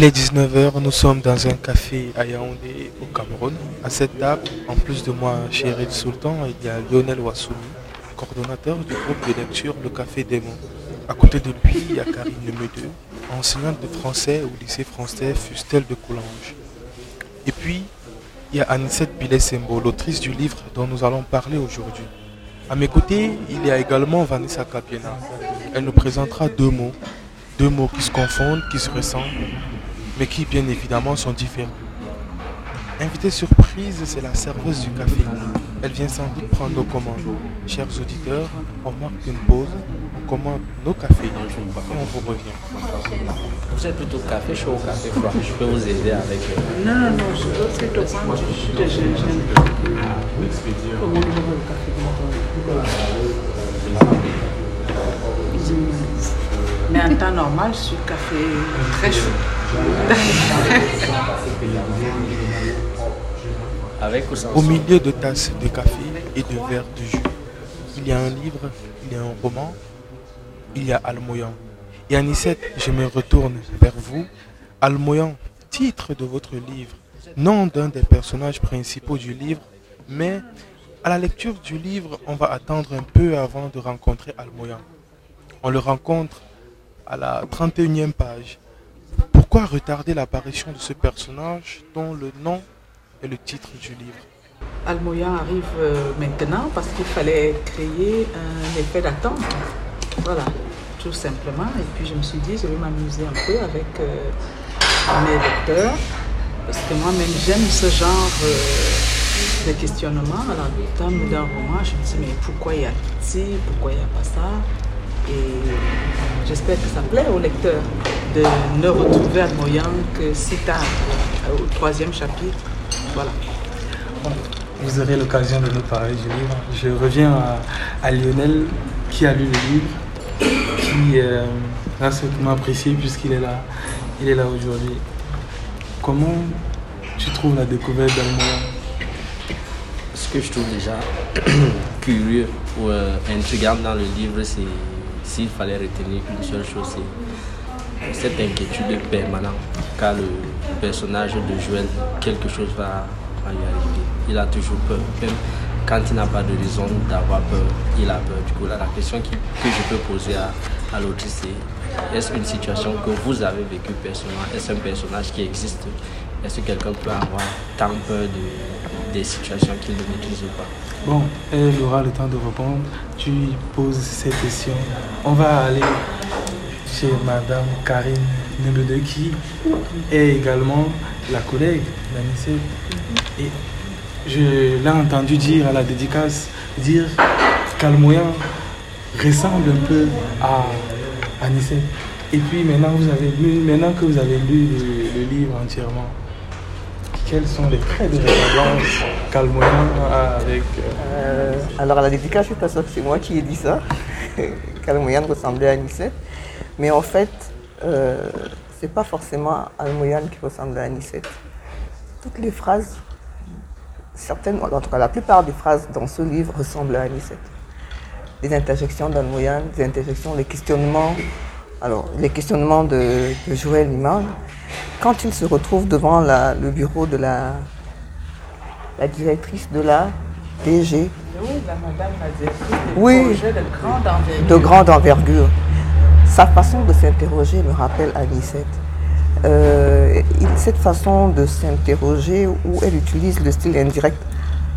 Il est 19h, nous sommes dans un café à Yaoundé au Cameroun. À cette table, en plus de moi, Chéril Sultan, il y a Lionel Wassoumi, coordonnateur du groupe de lecture Le Café des Mots. À côté de lui, il y a Karine Lemedeux, enseignante de français au lycée français Fustel de Coulanges. Et puis, il y a Anicette Billet-Sembo, l'autrice du livre dont nous allons parler aujourd'hui. À mes côtés, il y a également Vanessa Capiena. Elle nous présentera deux mots, deux mots qui se confondent, qui se ressemblent, mais qui bien évidemment sont différents. Invitée surprise, c'est la serveuse du café. Elle vient sans doute prendre nos commandes. Chers auditeurs, on marque une pause, on commande nos cafés et on vous revient. Vous êtes plutôt café chaud ou café froid? Je peux vous aider avec. euh, Non, non, non, je veux plutôt prendre du de gingembre. Comment je veux le café Mais en temps normal, je suis café très chaud. Avec ou sans Au milieu de tasses de café et de verres de jus, il y a un livre, il y a un roman, il y a Almoyan. Et je me retourne vers vous. Almoyan, titre de votre livre, nom d'un des personnages principaux du livre, mais à la lecture du livre, on va attendre un peu avant de rencontrer Almoyan. On le rencontre à la 31e page. Pourquoi retarder l'apparition de ce personnage dont le nom est le titre du livre Almoyan arrive euh, maintenant parce qu'il fallait créer un effet d'attente. Voilà, tout simplement. Et puis je me suis dit, je vais m'amuser un peu avec euh, mes lecteurs. Parce que moi-même, j'aime ce genre euh, de questionnement. Alors, thème d'un roman, je me dis, mais pourquoi il y a ci, pourquoi il n'y a pas ça? Et j'espère que ça plaît aux lecteurs de ne retrouver Almoyan que si tard, euh, au troisième chapitre. Voilà. Vous aurez l'occasion de nous parler du livre. Je reviens à, à Lionel qui a lu le livre, qui euh, a certainement apprécié puisqu'il est là, il est là aujourd'hui. Comment tu trouves la découverte d'Almoya Ce que je trouve déjà curieux ou euh, intriguant dans le livre, c'est s'il fallait retenir une seule chose, c'est cette inquiétude permanente. Car le personnage de Joël, quelque chose va, lui arriver. Il a toujours peur. Même quand il n'a pas de raison d'avoir peur, il a peur. Du coup, là, la question que je peux poser à, à l'autrice, c'est est-ce une situation que vous avez vécue personnellement? Est-ce un personnage qui existe? Est-ce que quelqu'un peut avoir tant peur de, des situations qu'il ne maîtrise pas? Bon, elle aura le temps de répondre. Tu poses cette question. On va aller Madame Karine Nebede qui est également la collègue d'Anissé. Et je l'ai entendu dire à la dédicace, dire qu'Almoyan ressemble un peu à Anissé. Et puis maintenant, que vous avez lu le, livre entièrement, quels sont les traits de ressemblance qu'Almoyan a avec... euh, Euh, alors la dédicace, je suis pas sûre que c'est moi qui ai dit ça, qu'Almoyan ressemblait à Anicette. Mais en fait, euh, c'est pas forcément Almoyan qui ressemble à Anicette. Toutes les phrases, certaines, en tout cas la plupart des phrases dans ce livre ressemblent à Anicette. Les interjections d'Almoyan, les interjections, les questionnements, alors les questionnements de, de Joël Liman, quand il se retrouve devant la- le bureau de la, la directrice de la DG Oui, la madame la directrice des Oui. projets de grande envergure. de grande envergure. Sa façon de s'interroger me rappelle Anicette. Euh, cette façon de s'interroger où elle utilise le style indirect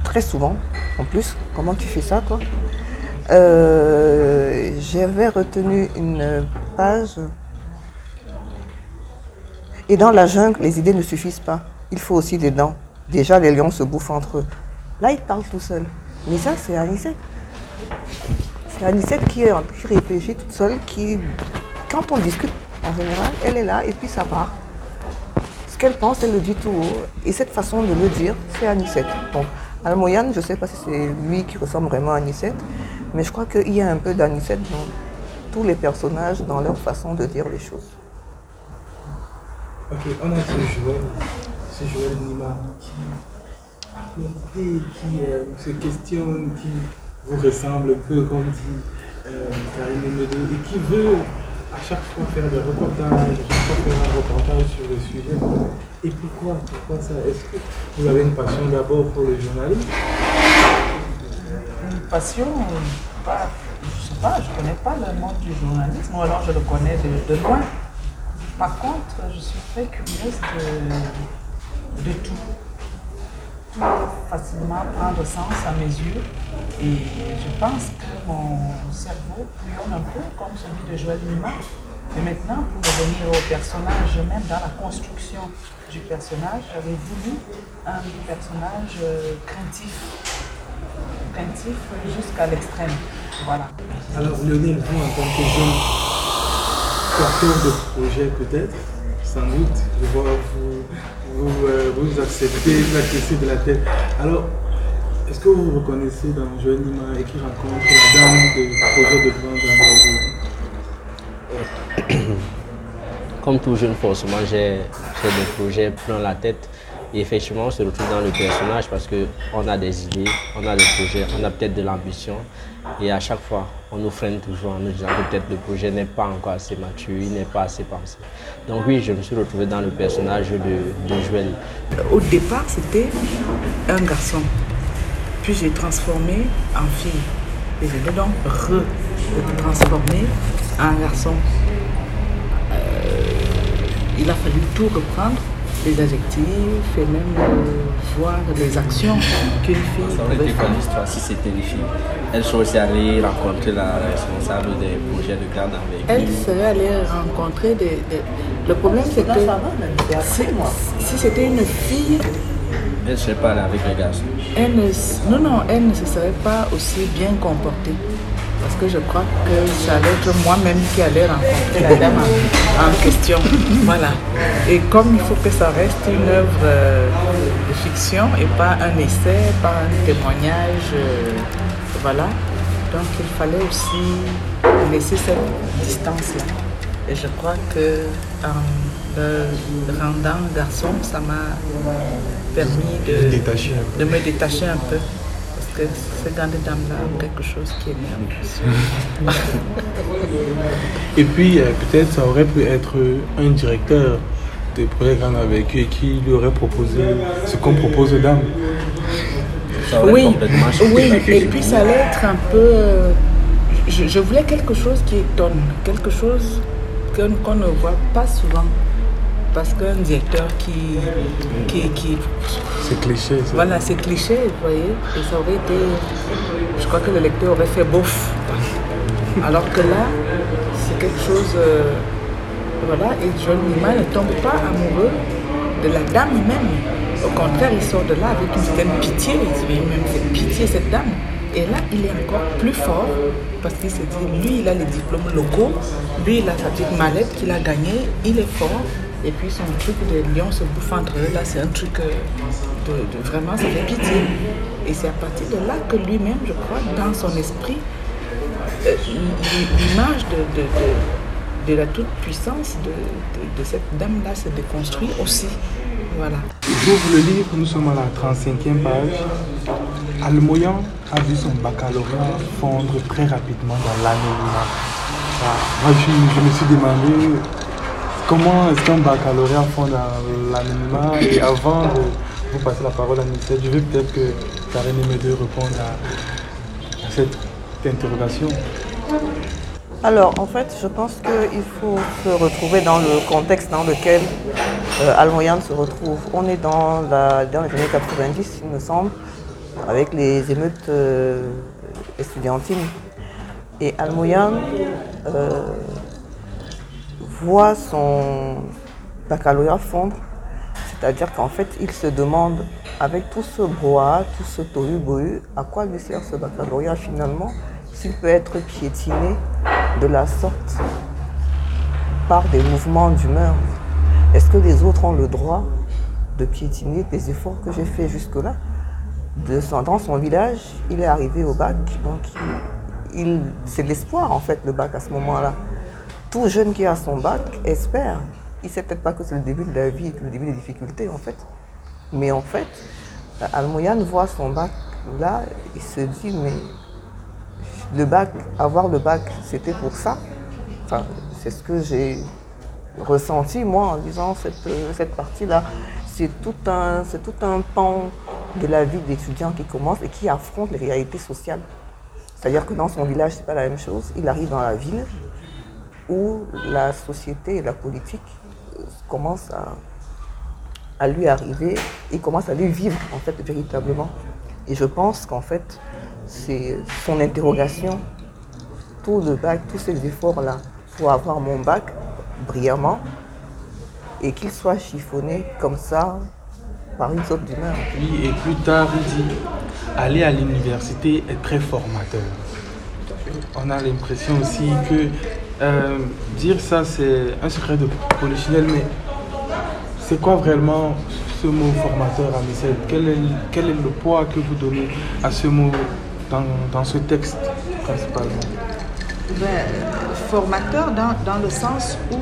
très souvent, en plus, comment tu fais ça toi? Euh, J'avais retenu une page. Et dans la jungle, les idées ne suffisent pas. Il faut aussi des dents. Déjà, les lions se bouffent entre eux. Là, il parle tout seul. Mais ça, c'est Anicette. C'est Anicette qui, réfléchit toute seule, qui, quand on discute, en général, elle est là et puis ça part. Ce qu'elle pense, elle le dit tout haut. Et cette façon de le dire, c'est Anicette. Donc, Almoyan, je ne sais pas si c'est lui qui ressemble vraiment à Anicette, mais je crois qu'il y a un peu d'Anicette dans tous les personnages, dans leur façon de dire les choses. Ok, on a ce Joël, ce Joël Nima qui, qui, qui euh, se questionne, qui vous ressemble un peu, comme dit euh, Karine Medo, et qui veut à chaque fois faire des reportages, à chaque fois faire un reportage sur le sujet. Et pourquoi Pourquoi ça? Est-ce que vous avez une passion d'abord pour le journalisme? Une passion, pas, je sais pas, je ne connais pas le monde du journalisme, ou alors je le connais de, de loin. Par contre, je suis très curieuse de, de tout. Facilement prendre sens à mes yeux. Et je pense que mon cerveau bouillonne un peu comme celui de Joël Nima. Et maintenant, pour revenir au personnage, même dans la construction du personnage, j'avais voulu un personnage euh, craintif. Craintif jusqu'à l'extrême. Voilà. Alors Lionel, vous en tant que jeune de projet peut-être, sans doute, je vois vous, vous, euh, vous acceptez de la tête. Alors, est-ce que vous vous reconnaissez dans Joël Nima et qui rencontre la dame de projet de vente dans Comme tout jeune, forcément, j'ai des projets plein la tête. Et effectivement, on se retrouve dans le personnage parce qu'on a des idées, on a des projets, on a peut-être de l'ambition. Et à chaque fois, on nous freine toujours en nous disant que peut-être le projet n'est pas encore assez mature, il n'est pas assez pensé. Donc oui, je me suis retrouvé dans le personnage de, de Joël. Au départ, c'était un garçon. Puis j'ai transformé en fille. Et je donc re-transformé en garçon. Euh, il a fallu tout reprendre, les adjectifs et même euh, voir les actions qu'une fille Ça aurait été quoi l'histoire si c'était une fille Elle serait aussi allée rencontrer la responsable des projets de garde avec Elle lui. serait allée rencontrer des... des- Le problème, c'est que si, si c'était une fille, Elle ne serait pas allée avec les garçons. elle ne, s- non, non, elle ne se serait pas aussi bien comportée. Parce que je crois que ça allait être moi-même qui allais rencontrer la dame en, en question. Voilà. Et comme il faut que ça reste une œuvre euh, de fiction et pas un essai, pas un témoignage, euh, voilà. Donc il fallait aussi laisser cette distance-là. Et je crois que en le rendant garçon, ça m'a permis de, de me détacher un peu. Que ces grandes dames-là ont quelque chose qui est nerveux. Et puis, euh, peut-être, ça aurait pu être un directeur de projet Grande avec eux qui lui aurait proposé ce qu'on propose aux dames. Oui, oui, et puis ça allait être un peu. euh, Je, je voulais quelque chose qui étonne, quelque chose qu'on qu'on ne voit pas souvent. Parce qu'un directeur qui, qui, qui C'est cliché. ça. Voilà, c'est cliché, vous voyez. Et ça aurait été. Je crois que le lecteur aurait fait bof. Alors que là, c'est quelque chose. euh, voilà, et Joël Nima ne tombe pas amoureux de la dame même. Au contraire, il sort de là avec une certaine pitié. Il se dit même fait pitié cette dame. Et là, il est encore plus fort parce qu'il se dit, lui, il a les diplômes locaux, lui, il a sa petite mallette qu'il a gagnée, il est fort. Et puis son truc de lion se bouffe entre eux, là, c'est un truc euh, de, de- vraiment, ça fait pitié. Et c'est à partir de là que lui-même, je crois, dans son esprit, euh, l'image de, de, la toute-puissance de, cette dame-là se déconstruit aussi. Voilà. J'ouvre le livre, nous sommes à la 35e page. Almoyan a vu son baccalauréat fondre très rapidement dans l'anonymat. Ah, Moi, je me suis demandé comment est-ce qu'un baccalauréat fond dans l'anonymat. Et avant de vous passer la parole à Nicette, je veux peut-être que Karine Médeux réponde à, à cette interrogation. Alors, en fait, je pense qu'il faut se retrouver dans le contexte dans lequel euh, Almoyan se retrouve. On est dans, la, dans les années 90, il me semble, avec les émeutes euh, estudiantines. Et Almoyan euh, voit son baccalauréat fondre, c'est-à-dire qu'en fait, il se demande, avec tout ce brouhaha, tout ce tohu-bohu, à quoi lui sert ce baccalauréat finalement, s'il peut être piétiné de la sorte par des mouvements d'humeur. Est-ce que les autres ont le droit de piétiner les efforts que j'ai faits jusque-là? Dans son village, il est arrivé au bac, donc c'est l'espoir en fait le bac à ce moment-là. Tout jeune qui a son bac espère. Il ne sait peut-être pas que c'est le début de la vie, le début des difficultés en fait. Mais en fait, Almoyan voit son bac là, il se dit mais le bac, avoir le bac, c'était pour ça. Enfin, c'est ce que j'ai ressenti moi en lisant cette, cette partie-là. C'est tout, un, c'est tout un pan de la vie d'étudiant qui commence et qui affronte les réalités sociales. C'est-à-dire que dans son village, c'est pas la même chose. Il arrive dans la ville où la société et la politique euh, commencent à, lui arriver et commencent à lui vivre en fait véritablement. Et je pense qu'en fait, c'est son interrogation, tout le bac, tous ces efforts-là pour avoir mon bac brillamment et qu'il soit chiffonné comme ça par une sorte d'humeur. Oui, et plus tard, il dit aller à l'université est très formateur. On a l'impression aussi que euh, dire ça, c'est un secret de polichinelle, mais c'est quoi vraiment ce mot formateur à Michel quel est, quel est le poids que vous donnez à ce mot dans, dans ce texte principalement? Ben, Formateur dans, dans le sens où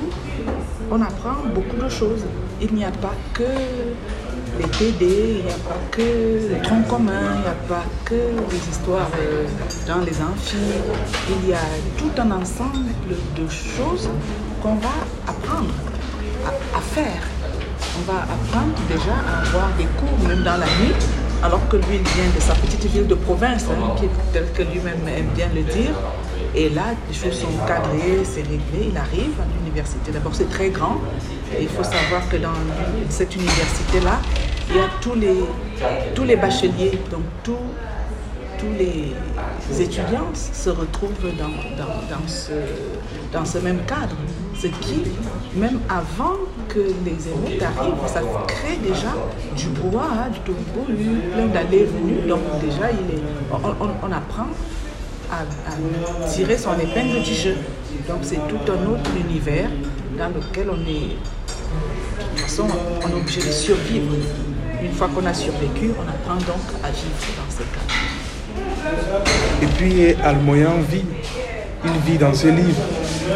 on apprend beaucoup de choses. Il n'y a pas que il n'y a pas que le tronc commun, il n'y a pas que les histoires euh, dans les amphis. Il y a tout un ensemble de choses qu'on va apprendre à, faire. On va apprendre déjà à avoir des cours, même dans la nuit, alors que lui, il vient de sa petite ville de province, hein, tel que lui-même aime bien le dire. Et là, les choses sont cadrées, c'est réglé. Il arrive à l'université. D'abord, c'est très grand. Il faut savoir que dans cette université-là, il y a tous les, tous les bacheliers, donc tous, tous les étudiants se retrouvent dans, dans, dans, ce, dans ce même cadre. Ce qui, même avant que les émeutes arrivent, ça crée déjà du hein, du tohubohu, plein d'allées venues. Donc déjà, il est, on, on, on apprend à, tirer son épingle du jeu. Donc c'est tout un autre univers dans lequel on est, de façon, on est obligé de survivre. Une fois qu'on a survécu, on apprend donc à vivre dans ce cadre. Et puis Almoyan vit, il vit dans ce livre.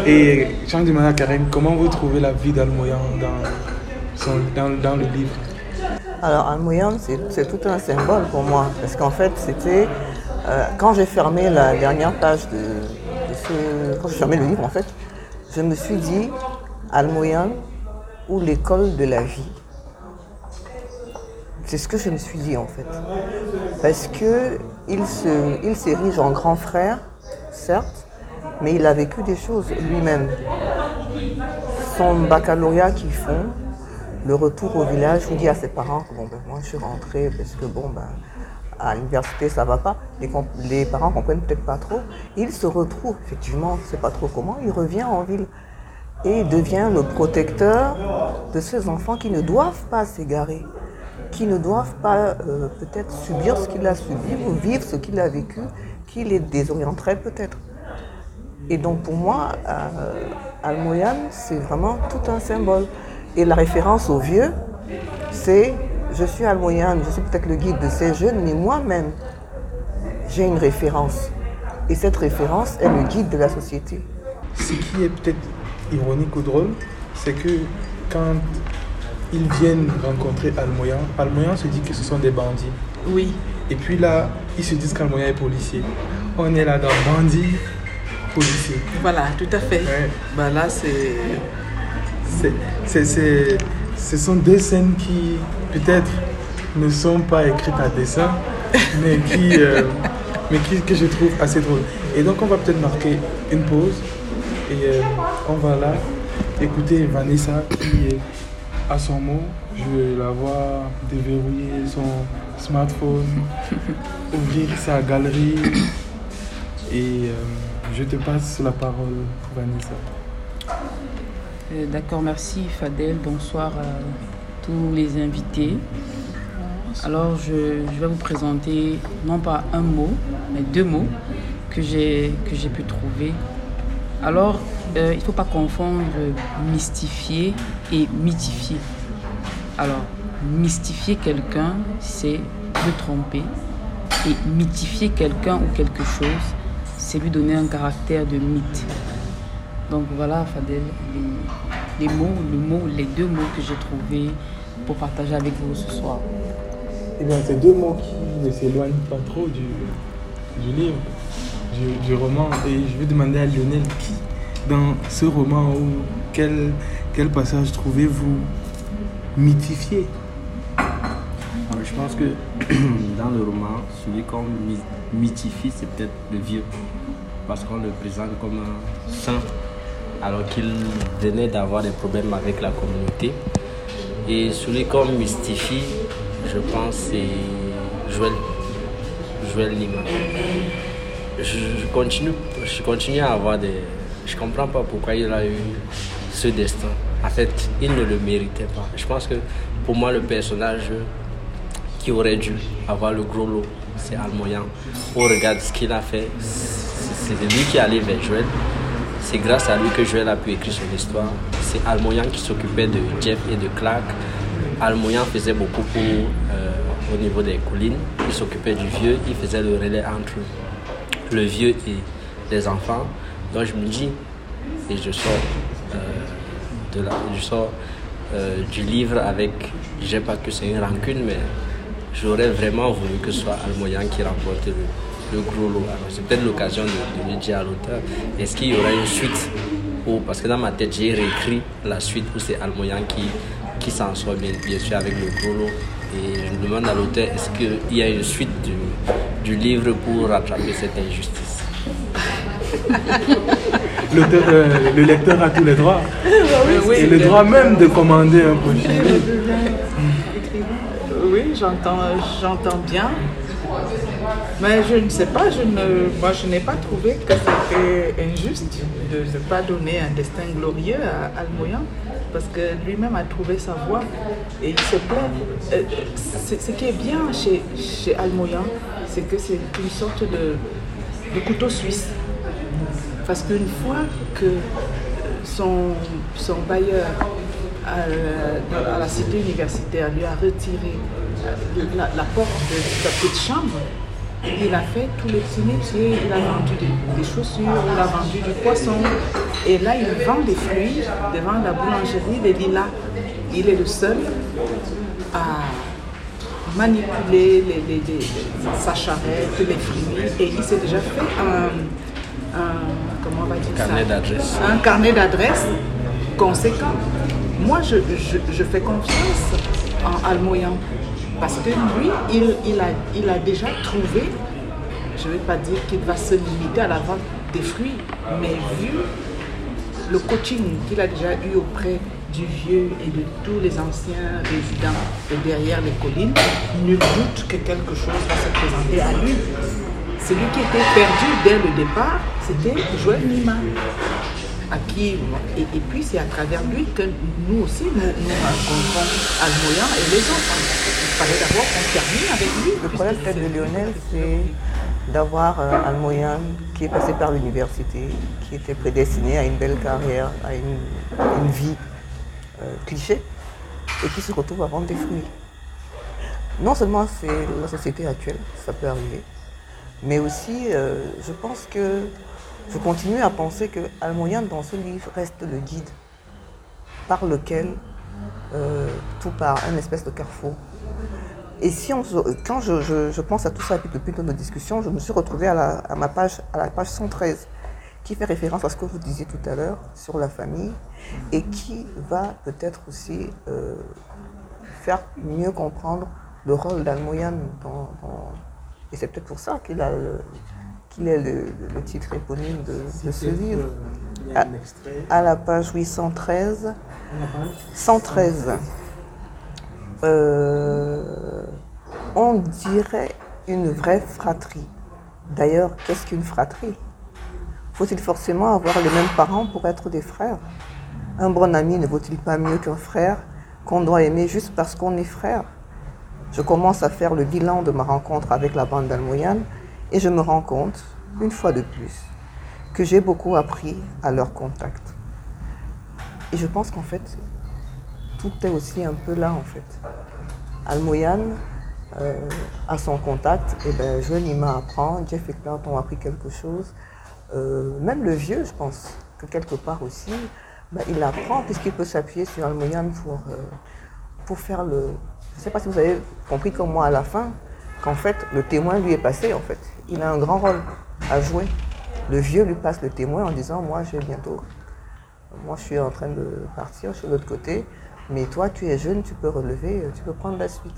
Et Jean demande à Karen, comment vous trouvez la vie d'Almoyan dans, son- dans, dans le livre? Alors, Almoyan, c'est c'est tout un symbole pour moi, parce qu'en fait, c'était. euh, quand j'ai fermé la dernière page de, de ce. Quand j'ai fermé le livre, en fait, je me suis dit Almoyan ou l'école de la vie? C'est ce que je me suis dit, en fait. Parce que il s'érige en grand frère, certes, mais il a vécu des choses lui-même. Son baccalauréat qu'ils font, le retour au village, il dit à ses parents bon, ben, moi je suis rentré parce que bon, ben, à l'université ça va pas. Les, les parents comprennent peut-être pas trop. Il se retrouve, effectivement, sait pas trop comment, il revient en ville et devient le protecteur de ces enfants qui ne doivent pas s'égarer, qui ne doivent pas euh, peut-être subir ce qu'il a subi ou vivre ce qu'il a vécu, qui les désorienterait peut-être. Et donc pour moi, euh, c'est vraiment tout un symbole. Et la référence au vieux, c'est je suis Almoyan, je suis peut-être le guide de ces jeunes, mais moi-même, j'ai une référence. Et cette référence est le guide de la société. Ce qui est peut-être ironique ou drôle, c'est que quand ils viennent rencontrer Almoyan, Almoyan se dit que ce sont des bandits. Oui, Et puis là, ils se disent qu'Almoyan est policier. On est là dans bandit, policier. voilà, tout à fait. Ouais. Bah là, c'est. Ce sont deux scènes qui peut-être ne sont pas écrites à dessin, mais qui, euh, mais qui que je trouve assez drôles. Et donc on va peut-être marquer une pause et euh, on va là écouter Vanessa qui est à son mot. Je la vois déverrouiller son smartphone, ouvrir sa galerie et euh, je te passe la parole Vanessa. Euh, D'accord, merci Fadel. Bonsoir à tous les invités. Alors, je, je vais vous présenter non pas un mot, mais deux mots que j'ai pu trouver. Alors, euh, il ne faut pas confondre mystifier et mythifier. Alors, mystifier quelqu'un, c'est le tromper. Et mythifier quelqu'un ou quelque chose, c'est lui donner un caractère de mythe. Donc voilà, Fadel, les, mots, le mot, les deux mots que j'ai trouvés pour partager avec vous ce soir. Eh bien, c'est deux mots qui ne s'éloignent pas trop du livre, du, roman. Et je vais demander à Lionel qui, dans ce roman ou quel, passage trouvez-vous mythifié? Je pense que dans le roman, celui qu'on mythifie, c'est peut-être le vieux. Parce qu'on le présente comme un saint, alors qu'il venait d'avoir des problèmes avec la communauté. Et celui qu'on mystifie, je pense, c'est Joël, Joël Lima. Je, continue, je continue à avoir des. Je comprends pas pourquoi il a eu ce destin. En fait, il ne le méritait pas. Je pense que pour moi, le personnage qui aurait dû avoir le gros lot, c'est Almoyan. On regarde ce qu'il a fait. C'est lui qui est allé vers Joël. C'est grâce à lui que Joël a pu écrire son histoire. C'est Almoyan qui s'occupait de Jeff et de Clark. Almoyan faisait beaucoup pour, euh, au niveau des collines. Il s'occupait du vieux, il faisait le relais entre le vieux et les enfants. Donc je me dis, et je sors, euh, de la, je sors euh, du livre avec, je sais pas que c'est une rancune, mais j'aurais vraiment voulu que ce soit Almoyan qui remporte le, gros lot. c'est peut-être l'occasion de, de, dire à l'auteur, est-ce qu'il y aura une suite Parce que dans ma tête, j'ai réécrit la suite où c'est Almoyan qui, qui s'en sort bien, bien sûr avec le gros lot. Et je me demande à l'auteur, est-ce qu'il y a une suite du, du livre pour rattraper cette injustice euh, le lecteur a tous les droits. Oui, et le droit même de commander un prochain Oui, j'entends, j'entends bien. Mais je ne sais pas, je ne, moi je n'ai pas trouvé que c'était injuste de ne pas donner un destin glorieux à Almoyan parce que lui-même a trouvé sa voie et il se plaît. Euh, ce qui est bien chez, chez Almoyan, c'est que c'est une sorte de, couteau suisse. Parce qu'une fois que son, bailleur à, la cité universitaire lui a retiré la, porte de sa petite chambre, il a fait tous les petits métiers, il a vendu des, chaussures, il a vendu du poisson. Et là, il vend des fruits devant la boulangerie des lilas. Il est le seul manipuler les, sa charrette, les fruits. Et il s'est déjà fait un, comment on va dire carnet d'adresse. Un carnet d'adresse conséquent. Moi, je, je, fais confiance en Almoyan parce que lui, il, il, a, il a déjà trouvé, je ne vais pas dire qu'il va se limiter à la vente des fruits, mais vu le coaching qu'il a déjà eu auprès du vieux et de tous les anciens résidents derrière les collines, nul doute que quelque chose va se présenter à lui. Celui qui était perdu dès le départ, c'était Joël Nima à qui, et, puis c'est à travers lui que nous aussi, nous, nous rencontrons Almoyan et les autres. Il fallait d'abord qu'on termine avec lui. Le problème peut-être de Lionel, c'est d'avoir euh, Almoyan qui est passé par l'université, qui était prédestiné à une belle carrière, à une, vie euh, cliché, et qui se retrouve à vendre des fruits. Non seulement c'est la société actuelle, ça peut arriver, mais aussi euh, je pense que je continue à penser que Almoyan, dans ce livre, reste le guide par lequel euh, tout part, un espèce de carrefour. Et si on, quand je, pense à tout ça depuis nos discussions, je me suis retrouvée à, la, ma page, à la page 113, qui fait référence à ce que vous disiez tout à l'heure sur la famille, et qui va peut-être aussi euh, faire mieux comprendre le rôle d'Almoyan et c'est peut-être pour ça qu'il a le, qu'il est le, titre éponyme de, ce livre. À, la page 813. 113. Euh, on dirait une vraie fratrie. D'ailleurs, qu'est-ce qu'une fratrie? Faut-il forcément avoir les mêmes parents pour être des frères? Un bon ami ne vaut-il pas mieux qu'un frère qu'on doit aimer juste parce qu'on est frère? Je commence à faire le bilan de ma rencontre avec la bande d'Almoyane et je me rends compte, une fois de plus, que j'ai beaucoup appris à leur contact. Et je pense qu'en fait, tout est aussi un peu là en fait. Almoyane, euh, à son contact, et eh ben, je apprend, Jeff et Clark ont appris quelque chose. Euh, même le vieux, je pense que quelque part aussi, ben, il apprend puisqu'il peut s'appuyer sur Almoyane pour, euh, pour faire le... Je ne sais pas si vous avez compris comme moi à la fin, qu'en fait, le témoin lui est passé en fait il a un grand rôle à jouer. Le vieux lui passe le témoin en disant Moi, je vais bientôt moi je suis en train de partir, je suis de l'autre côté, mais toi tu es jeune, tu peux relever, tu peux prendre la suite.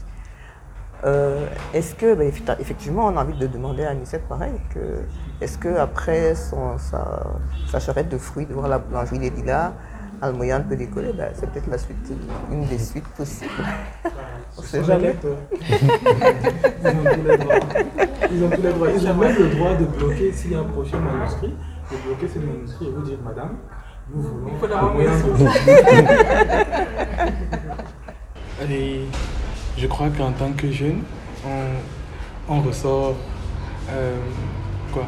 Euh, est-ce que, ben, effectivement, on a envie de demander à Anicette pareil, que, est-ce qu'après sa, sa, charrette de fruits devant la boulangerie des Lilas, Almoyane peut décoller ben, C'est peut-être la suite, une des suites possibles. on ne sait jamais. Ils ont tous les droits. Ils ont tous les droits. Ils ont même le droit de bloquer, s'il y a un prochain manuscrit, de bloquer ce manuscrit et vous dire, madame, nous voulons Almoyane. Allez je crois qu'en tant que jeune, on, ressort euh, quoi?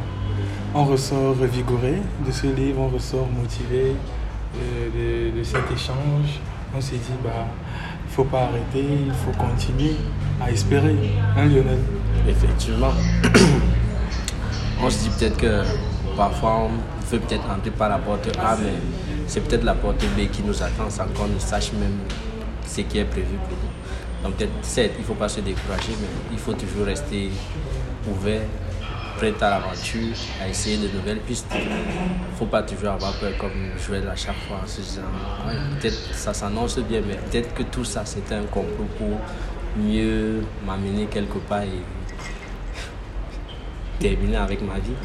On ressort revigoré de ce livre, on ressort motivé euh, de, cet échange. On s'est dit bah il faut pas arrêter, il faut continuer à espérer, hein Lionel? Effectivement. on se dit peut-être que parfois on veut peut-être entrer par la porte A, mais c'est peut-être la porte B qui nous attend sans qu'on ne sache même ce qui est prévu pour nous. Donc certes, il ne faut pas se décourager, mais il faut toujours rester ouvert, prêt à l'aventure, à essayer de nouvelles pistes. Il ne faut pas toujours avoir peur comme Joël à chaque fois se disant peut-être ça s'annonce bien, mais peut-être que tout ça c'était un complot pour mieux m'amener quelque part et terminer avec ma vie.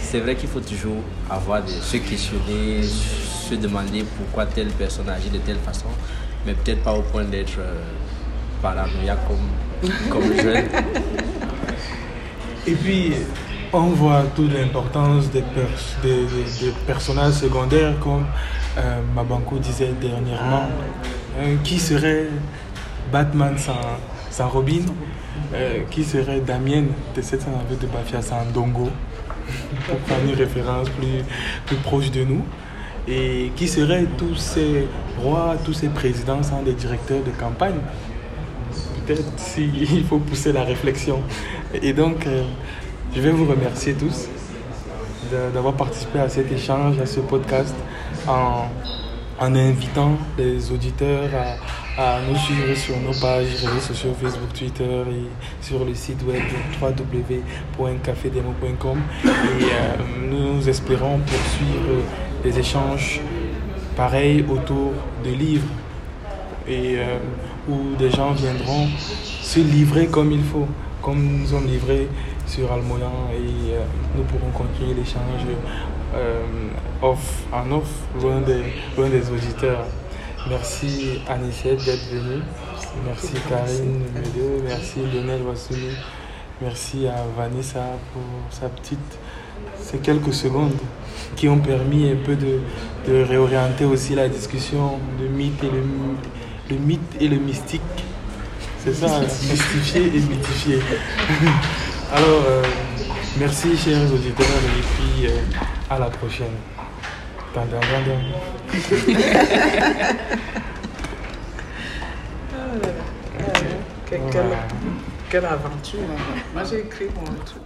C'est vrai qu'il faut toujours avoir des, se questionner, se demander pourquoi telle personne agit de telle façon, mais peut-être pas au point d'être euh, comme, comme jeune. Et puis, on voit toute l'importance des, personnages secondaires, comme euh, Mabanko disait dernièrement. Euh, qui serait Batman sans, Robin? Euh, Qui serait Damien de 728 de Bafia sans Dongo? Pour prendre une référence plus, plus proche de nous. Et qui seraient tous ces rois, tous ces présidents sans des directeurs de campagne? Peut-être s'il faut pousser la réflexion. Et donc, euh, je vais vous remercier tous d'avoir participé à cet échange, à ce podcast, en, en invitant les auditeurs à, nous suivre sur nos pages, réseaux sociaux, Facebook, Twitter et sur le site web www.cafedemo.com. Et euh, nous espérons poursuivre des échanges pareils autour de livres. Et euh, où des gens viendront se livrer comme il faut, comme nous sommes livrés sur Almoyan et euh, nous pourrons continuer l'échange euh, off, en off, loin des, des auditeurs. Merci Anicette d'être venue. Merci Karine Medeux, merci Lionel Wassouni, merci à Vanessa pour sa petite, ces quelques secondes qui ont permis un peu de, de réorienter aussi la discussion de mythe et le le mythe et le mystique. C'est ça, mystifier et mythifier. Alors, euh, merci chers auditeurs et puis euh, à la prochaine. quelle, aventure. Moi j'ai écrit mon truc.